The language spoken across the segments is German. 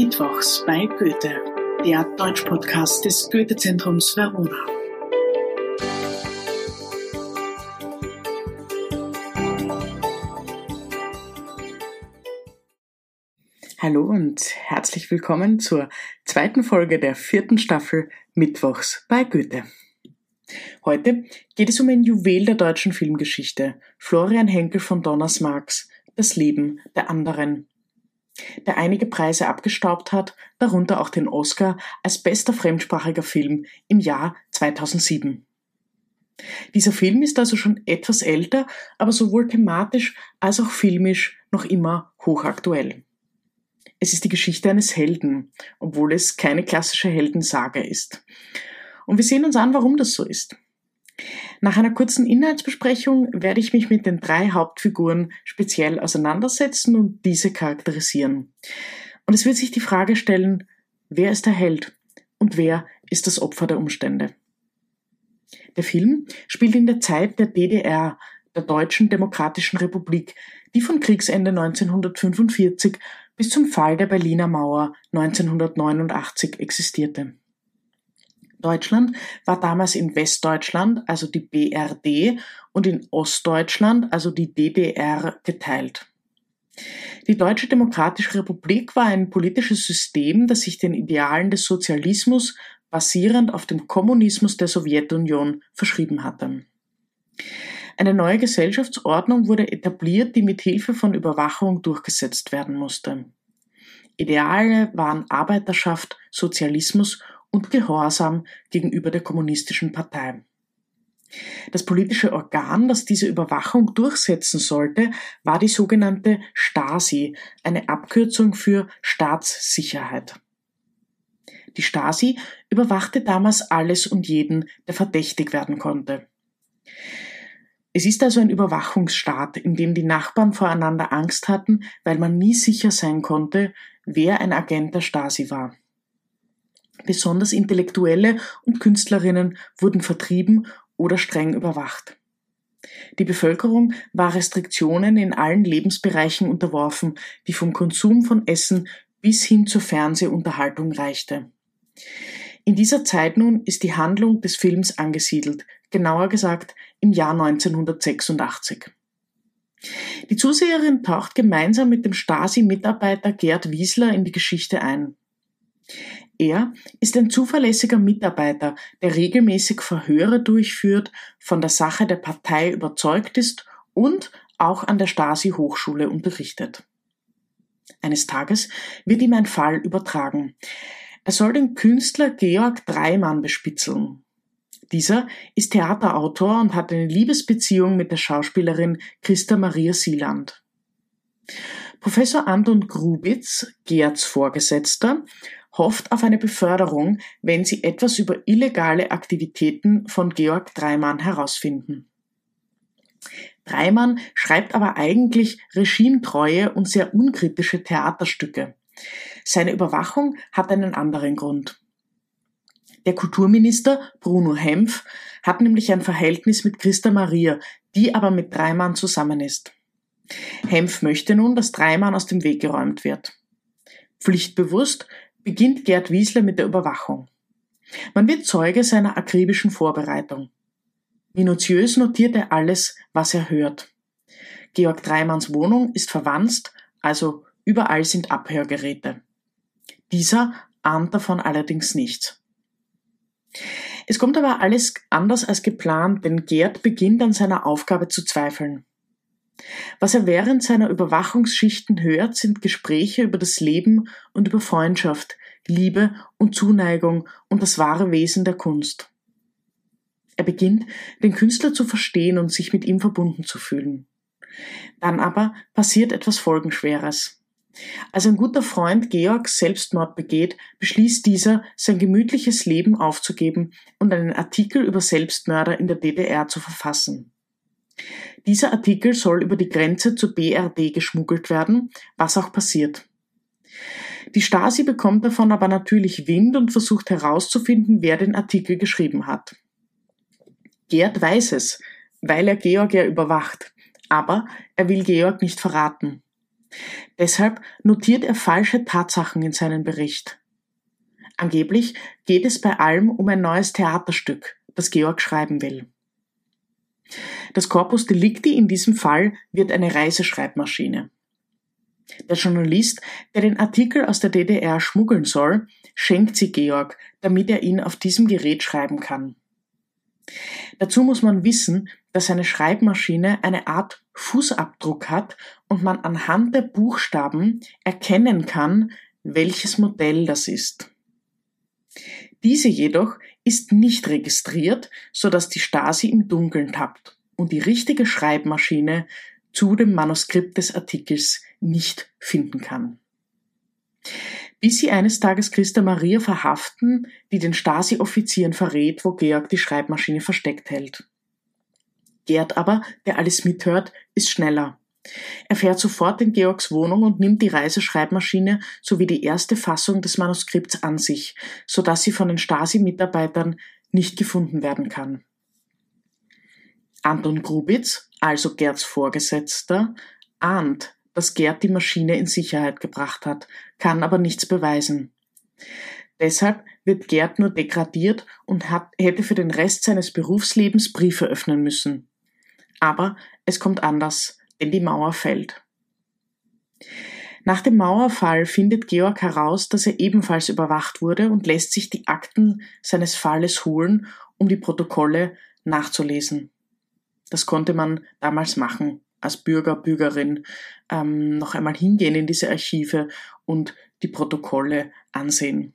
Mittwochs bei Goethe, der Deutsch-Podcast des Goethe-Zentrums Verona. Hallo und herzlich willkommen zur zweiten Folge der vierten Staffel Mittwochs bei Goethe. Heute geht es um ein Juwel der deutschen Filmgeschichte, Florian Henkel von Donners Marx, Das Leben der anderen der einige Preise abgestaubt hat, darunter auch den Oscar als bester fremdsprachiger Film im Jahr 2007. Dieser Film ist also schon etwas älter, aber sowohl thematisch als auch filmisch noch immer hochaktuell. Es ist die Geschichte eines Helden, obwohl es keine klassische Heldensage ist. Und wir sehen uns an, warum das so ist. Nach einer kurzen Inhaltsbesprechung werde ich mich mit den drei Hauptfiguren speziell auseinandersetzen und diese charakterisieren. Und es wird sich die Frage stellen, wer ist der Held und wer ist das Opfer der Umstände? Der Film spielt in der Zeit der DDR, der Deutschen Demokratischen Republik, die von Kriegsende 1945 bis zum Fall der Berliner Mauer 1989 existierte. Deutschland war damals in Westdeutschland, also die BRD, und in Ostdeutschland, also die DDR, geteilt. Die Deutsche Demokratische Republik war ein politisches System, das sich den Idealen des Sozialismus basierend auf dem Kommunismus der Sowjetunion verschrieben hatte. Eine neue Gesellschaftsordnung wurde etabliert, die mit Hilfe von Überwachung durchgesetzt werden musste. Ideale waren Arbeiterschaft, Sozialismus und Gehorsam gegenüber der kommunistischen Partei. Das politische Organ, das diese Überwachung durchsetzen sollte, war die sogenannte Stasi, eine Abkürzung für Staatssicherheit. Die Stasi überwachte damals alles und jeden, der verdächtig werden konnte. Es ist also ein Überwachungsstaat, in dem die Nachbarn voreinander Angst hatten, weil man nie sicher sein konnte, wer ein Agent der Stasi war. Besonders Intellektuelle und Künstlerinnen wurden vertrieben oder streng überwacht. Die Bevölkerung war Restriktionen in allen Lebensbereichen unterworfen, die vom Konsum von Essen bis hin zur Fernsehunterhaltung reichte. In dieser Zeit nun ist die Handlung des Films angesiedelt, genauer gesagt im Jahr 1986. Die Zuseherin taucht gemeinsam mit dem Stasi-Mitarbeiter Gerd Wiesler in die Geschichte ein. Er ist ein zuverlässiger Mitarbeiter, der regelmäßig Verhöre durchführt, von der Sache der Partei überzeugt ist und auch an der Stasi-Hochschule unterrichtet. Eines Tages wird ihm ein Fall übertragen. Er soll den Künstler Georg Dreimann bespitzeln. Dieser ist Theaterautor und hat eine Liebesbeziehung mit der Schauspielerin Christa Maria Sieland. Professor Anton Grubitz, Gerds Vorgesetzter, hofft auf eine Beförderung, wenn sie etwas über illegale Aktivitäten von Georg Dreimann herausfinden. Dreimann schreibt aber eigentlich regimetreue und sehr unkritische Theaterstücke. Seine Überwachung hat einen anderen Grund. Der Kulturminister Bruno Hempf hat nämlich ein Verhältnis mit Christa Maria, die aber mit Dreimann zusammen ist. Hempf möchte nun, dass Dreimann aus dem Weg geräumt wird. Pflichtbewusst beginnt Gerd Wiesler mit der Überwachung. Man wird Zeuge seiner akribischen Vorbereitung. Minutiös notiert er alles, was er hört. Georg Dreimanns Wohnung ist verwanzt, also überall sind Abhörgeräte. Dieser ahnt davon allerdings nichts. Es kommt aber alles anders als geplant, denn Gerd beginnt an seiner Aufgabe zu zweifeln. Was er während seiner Überwachungsschichten hört, sind Gespräche über das Leben und über Freundschaft, Liebe und Zuneigung und das wahre Wesen der Kunst. Er beginnt, den Künstler zu verstehen und sich mit ihm verbunden zu fühlen. Dann aber passiert etwas Folgenschweres. Als ein guter Freund Georg Selbstmord begeht, beschließt dieser, sein gemütliches Leben aufzugeben und einen Artikel über Selbstmörder in der DDR zu verfassen. Dieser Artikel soll über die Grenze zur BRD geschmuggelt werden, was auch passiert. Die Stasi bekommt davon aber natürlich Wind und versucht herauszufinden, wer den Artikel geschrieben hat. Gerd weiß es, weil er Georg ja überwacht, aber er will Georg nicht verraten. Deshalb notiert er falsche Tatsachen in seinen Bericht. Angeblich geht es bei allem um ein neues Theaterstück, das Georg schreiben will. Das Corpus Delicti in diesem Fall wird eine Reiseschreibmaschine. Der Journalist, der den Artikel aus der DDR schmuggeln soll, schenkt sie Georg, damit er ihn auf diesem Gerät schreiben kann. Dazu muss man wissen, dass eine Schreibmaschine eine Art Fußabdruck hat und man anhand der Buchstaben erkennen kann, welches Modell das ist. Diese jedoch ist nicht registriert, so dass die Stasi im Dunkeln tappt und die richtige Schreibmaschine zu dem Manuskript des Artikels nicht finden kann. Bis sie eines Tages Christa Maria verhaften, die den Stasi-Offizieren verrät, wo Georg die Schreibmaschine versteckt hält. Gerd aber, der alles mithört, ist schneller. Er fährt sofort in Georgs Wohnung und nimmt die Reiseschreibmaschine sowie die erste Fassung des Manuskripts an sich, so dass sie von den Stasi-Mitarbeitern nicht gefunden werden kann. Anton Grubitz, also Gerds Vorgesetzter, ahnt, dass Gerd die Maschine in Sicherheit gebracht hat, kann aber nichts beweisen. Deshalb wird Gerd nur degradiert und hat, hätte für den Rest seines Berufslebens Briefe öffnen müssen. Aber es kommt anders, denn die Mauer fällt. Nach dem Mauerfall findet Georg heraus, dass er ebenfalls überwacht wurde und lässt sich die Akten seines Falles holen, um die Protokolle nachzulesen. Das konnte man damals machen, als Bürger, Bürgerin, ähm, noch einmal hingehen in diese Archive und die Protokolle ansehen.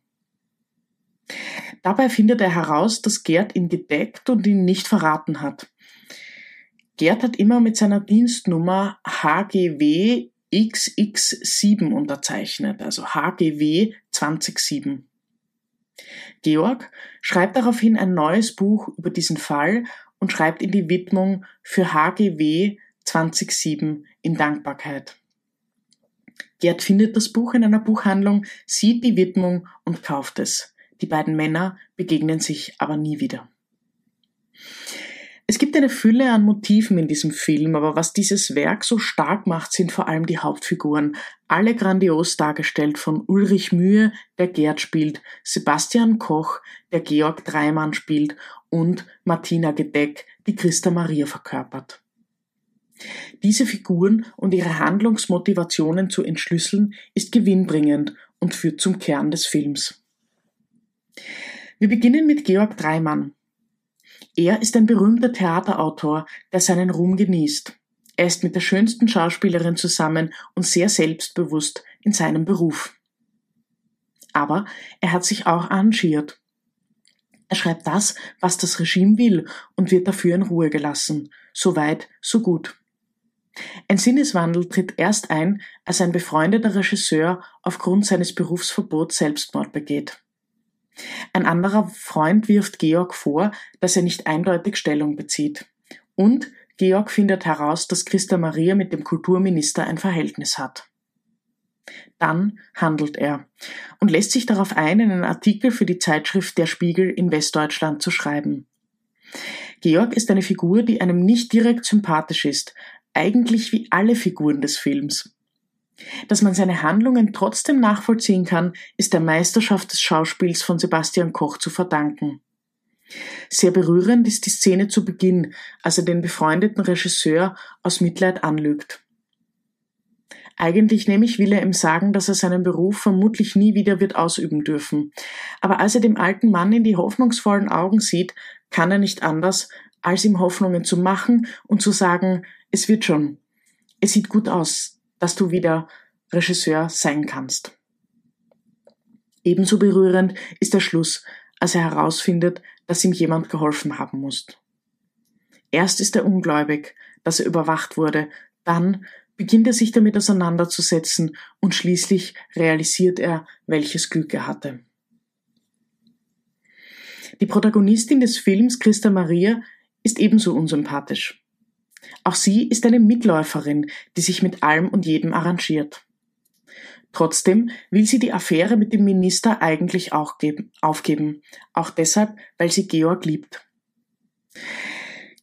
Dabei findet er heraus, dass Gerd ihn gedeckt und ihn nicht verraten hat. Gerd hat immer mit seiner Dienstnummer HGW XX7 unterzeichnet, also HGW 207. Georg schreibt daraufhin ein neues Buch über diesen Fall und schreibt in die Widmung für HGW 207 in Dankbarkeit. Gerd findet das Buch in einer Buchhandlung, sieht die Widmung und kauft es. Die beiden Männer begegnen sich aber nie wieder. Es gibt eine Fülle an Motiven in diesem Film, aber was dieses Werk so stark macht, sind vor allem die Hauptfiguren. Alle grandios dargestellt von Ulrich Mühe, der Gerd spielt, Sebastian Koch, der Georg Dreimann spielt und Martina Gedeck, die Christa Maria verkörpert. Diese Figuren und ihre Handlungsmotivationen zu entschlüsseln, ist gewinnbringend und führt zum Kern des Films. Wir beginnen mit Georg Dreimann. Er ist ein berühmter Theaterautor, der seinen Ruhm genießt. Er ist mit der schönsten Schauspielerin zusammen und sehr selbstbewusst in seinem Beruf. Aber er hat sich auch arrangiert. Er schreibt das, was das Regime will und wird dafür in Ruhe gelassen. So weit, so gut. Ein Sinneswandel tritt erst ein, als ein befreundeter Regisseur aufgrund seines Berufsverbots Selbstmord begeht. Ein anderer Freund wirft Georg vor, dass er nicht eindeutig Stellung bezieht. Und Georg findet heraus, dass Christa Maria mit dem Kulturminister ein Verhältnis hat. Dann handelt er und lässt sich darauf ein, einen Artikel für die Zeitschrift Der Spiegel in Westdeutschland zu schreiben. Georg ist eine Figur, die einem nicht direkt sympathisch ist, eigentlich wie alle Figuren des Films. Dass man seine Handlungen trotzdem nachvollziehen kann, ist der Meisterschaft des Schauspiels von Sebastian Koch zu verdanken. Sehr berührend ist die Szene zu Beginn, als er den befreundeten Regisseur aus Mitleid anlügt. Eigentlich nämlich will er ihm sagen, dass er seinen Beruf vermutlich nie wieder wird ausüben dürfen. Aber als er dem alten Mann in die hoffnungsvollen Augen sieht, kann er nicht anders, als ihm Hoffnungen zu machen und zu sagen, es wird schon. Es sieht gut aus, dass du wieder Regisseur sein kannst. Ebenso berührend ist der Schluss, als er herausfindet, dass ihm jemand geholfen haben muss. Erst ist er ungläubig, dass er überwacht wurde, dann beginnt er sich damit auseinanderzusetzen und schließlich realisiert er, welches Glück er hatte. Die Protagonistin des Films, Christa Maria, ist ebenso unsympathisch. Auch sie ist eine Mitläuferin, die sich mit allem und jedem arrangiert. Trotzdem will sie die Affäre mit dem Minister eigentlich auch geben, aufgeben, auch deshalb, weil sie Georg liebt.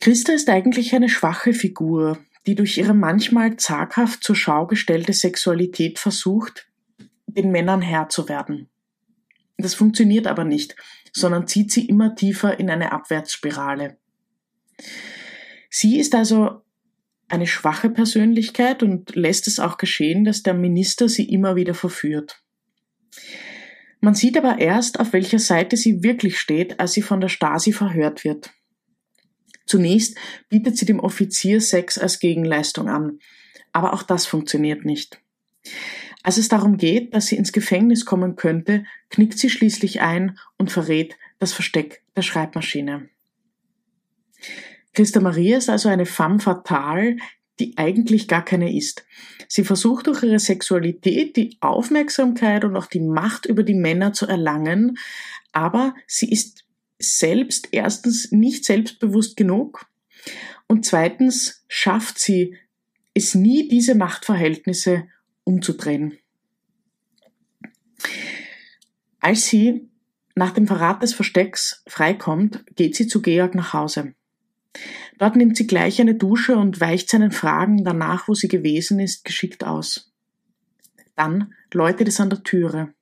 Christa ist eigentlich eine schwache Figur, die durch ihre manchmal zaghaft zur Schau gestellte Sexualität versucht, den Männern Herr zu werden. Das funktioniert aber nicht, sondern zieht sie immer tiefer in eine Abwärtsspirale. Sie ist also eine schwache Persönlichkeit und lässt es auch geschehen, dass der Minister sie immer wieder verführt. Man sieht aber erst, auf welcher Seite sie wirklich steht, als sie von der Stasi verhört wird. Zunächst bietet sie dem Offizier Sex als Gegenleistung an, aber auch das funktioniert nicht. Als es darum geht, dass sie ins Gefängnis kommen könnte, knickt sie schließlich ein und verrät das Versteck der Schreibmaschine. Christa Maria ist also eine femme fatale, die eigentlich gar keine ist. Sie versucht durch ihre Sexualität die Aufmerksamkeit und auch die Macht über die Männer zu erlangen, aber sie ist selbst erstens nicht selbstbewusst genug und zweitens schafft sie es nie, diese Machtverhältnisse umzudrehen. Als sie nach dem Verrat des Verstecks freikommt, geht sie zu Georg nach Hause. Dort nimmt sie gleich eine Dusche und weicht seinen Fragen danach, wo sie gewesen ist, geschickt aus. Dann läutet es an der Türe.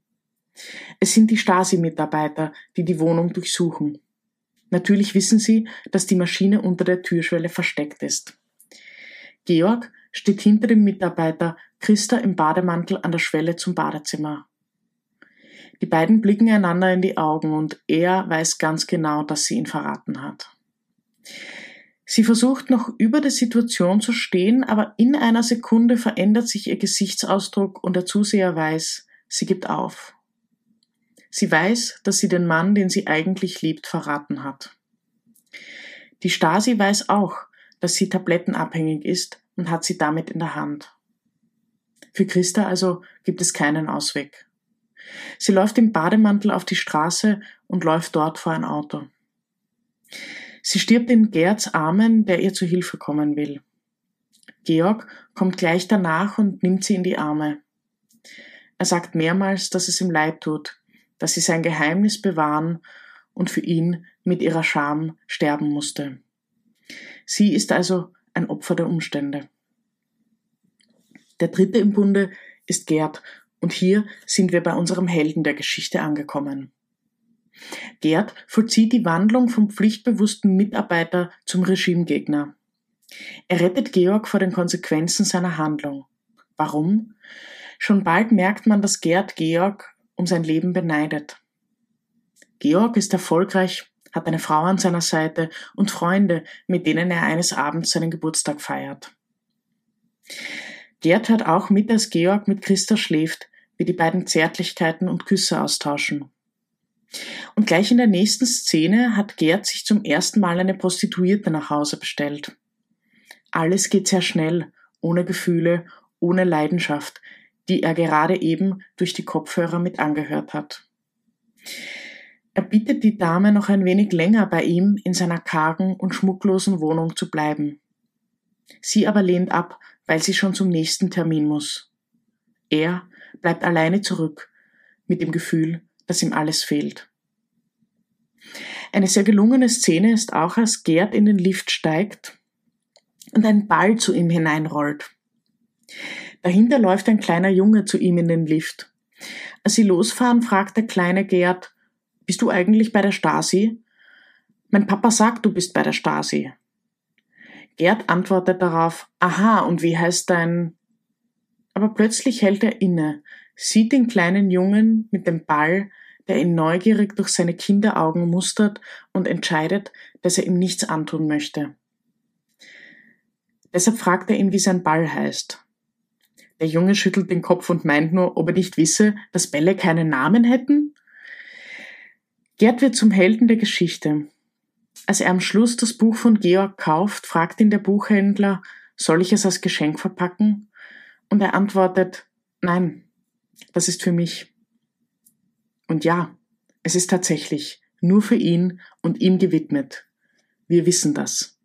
Es sind die Stasi-Mitarbeiter, die die Wohnung durchsuchen. Natürlich wissen sie, dass die Maschine unter der Türschwelle versteckt ist. Georg steht hinter dem Mitarbeiter Christa im Bademantel an der Schwelle zum Badezimmer. Die beiden blicken einander in die Augen und er weiß ganz genau, dass sie ihn verraten hat. Sie versucht noch über der Situation zu stehen, aber in einer Sekunde verändert sich ihr Gesichtsausdruck und der Zuseher weiß, sie gibt auf. Sie weiß, dass sie den Mann, den sie eigentlich liebt, verraten hat. Die Stasi weiß auch, dass sie tablettenabhängig ist und hat sie damit in der Hand. Für Christa also gibt es keinen Ausweg. Sie läuft im Bademantel auf die Straße und läuft dort vor ein Auto. Sie stirbt in Gerds Armen, der ihr zu Hilfe kommen will. Georg kommt gleich danach und nimmt sie in die Arme. Er sagt mehrmals, dass es ihm leid tut, dass sie sein Geheimnis bewahren und für ihn mit ihrer Scham sterben musste. Sie ist also ein Opfer der Umstände. Der dritte im Bunde ist Gerd, und hier sind wir bei unserem Helden der Geschichte angekommen. Gerd vollzieht die Wandlung vom pflichtbewussten Mitarbeiter zum Regimegegner. Er rettet Georg vor den Konsequenzen seiner Handlung. Warum? Schon bald merkt man, dass Gerd Georg um sein Leben beneidet. Georg ist erfolgreich, hat eine Frau an seiner Seite und Freunde, mit denen er eines Abends seinen Geburtstag feiert. Gerd hört auch mit, als Georg mit Christa schläft, wie die beiden Zärtlichkeiten und Küsse austauschen. Und gleich in der nächsten Szene hat Gerd sich zum ersten Mal eine Prostituierte nach Hause bestellt. Alles geht sehr schnell, ohne Gefühle, ohne Leidenschaft, die er gerade eben durch die Kopfhörer mit angehört hat. Er bittet die Dame noch ein wenig länger bei ihm in seiner kargen und schmucklosen Wohnung zu bleiben. Sie aber lehnt ab, weil sie schon zum nächsten Termin muss. Er bleibt alleine zurück, mit dem Gefühl, dass ihm alles fehlt. Eine sehr gelungene Szene ist auch, als Gerd in den Lift steigt und ein Ball zu ihm hineinrollt. Dahinter läuft ein kleiner Junge zu ihm in den Lift. Als sie losfahren, fragt der kleine Gerd, bist du eigentlich bei der Stasi? Mein Papa sagt, du bist bei der Stasi. Gerd antwortet darauf, aha, und wie heißt dein... Aber plötzlich hält er inne, sieht den kleinen Jungen mit dem Ball, der ihn neugierig durch seine Kinderaugen mustert und entscheidet, dass er ihm nichts antun möchte. Deshalb fragt er ihn, wie sein Ball heißt. Der Junge schüttelt den Kopf und meint nur, ob er nicht wisse, dass Bälle keinen Namen hätten. Gerd wird zum Helden der Geschichte. Als er am Schluss das Buch von Georg kauft, fragt ihn der Buchhändler, soll ich es als Geschenk verpacken? Und er antwortet, nein, das ist für mich. Und ja, es ist tatsächlich nur für ihn und ihm gewidmet. Wir wissen das.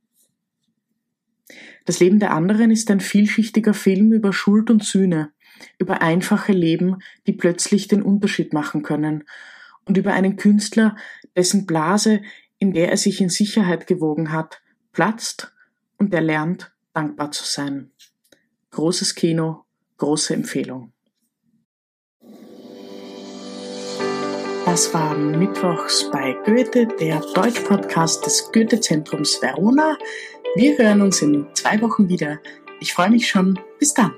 Das Leben der anderen ist ein vielschichtiger Film über Schuld und Sühne, über einfache Leben, die plötzlich den Unterschied machen können, und über einen Künstler, dessen Blase in der er sich in Sicherheit gewogen hat, platzt und er lernt, dankbar zu sein. Großes Kino, große Empfehlung. Das war Mittwochs bei Goethe, der Deutsch-Podcast des Goethe-Zentrums Verona. Wir hören uns in zwei Wochen wieder. Ich freue mich schon. Bis dann.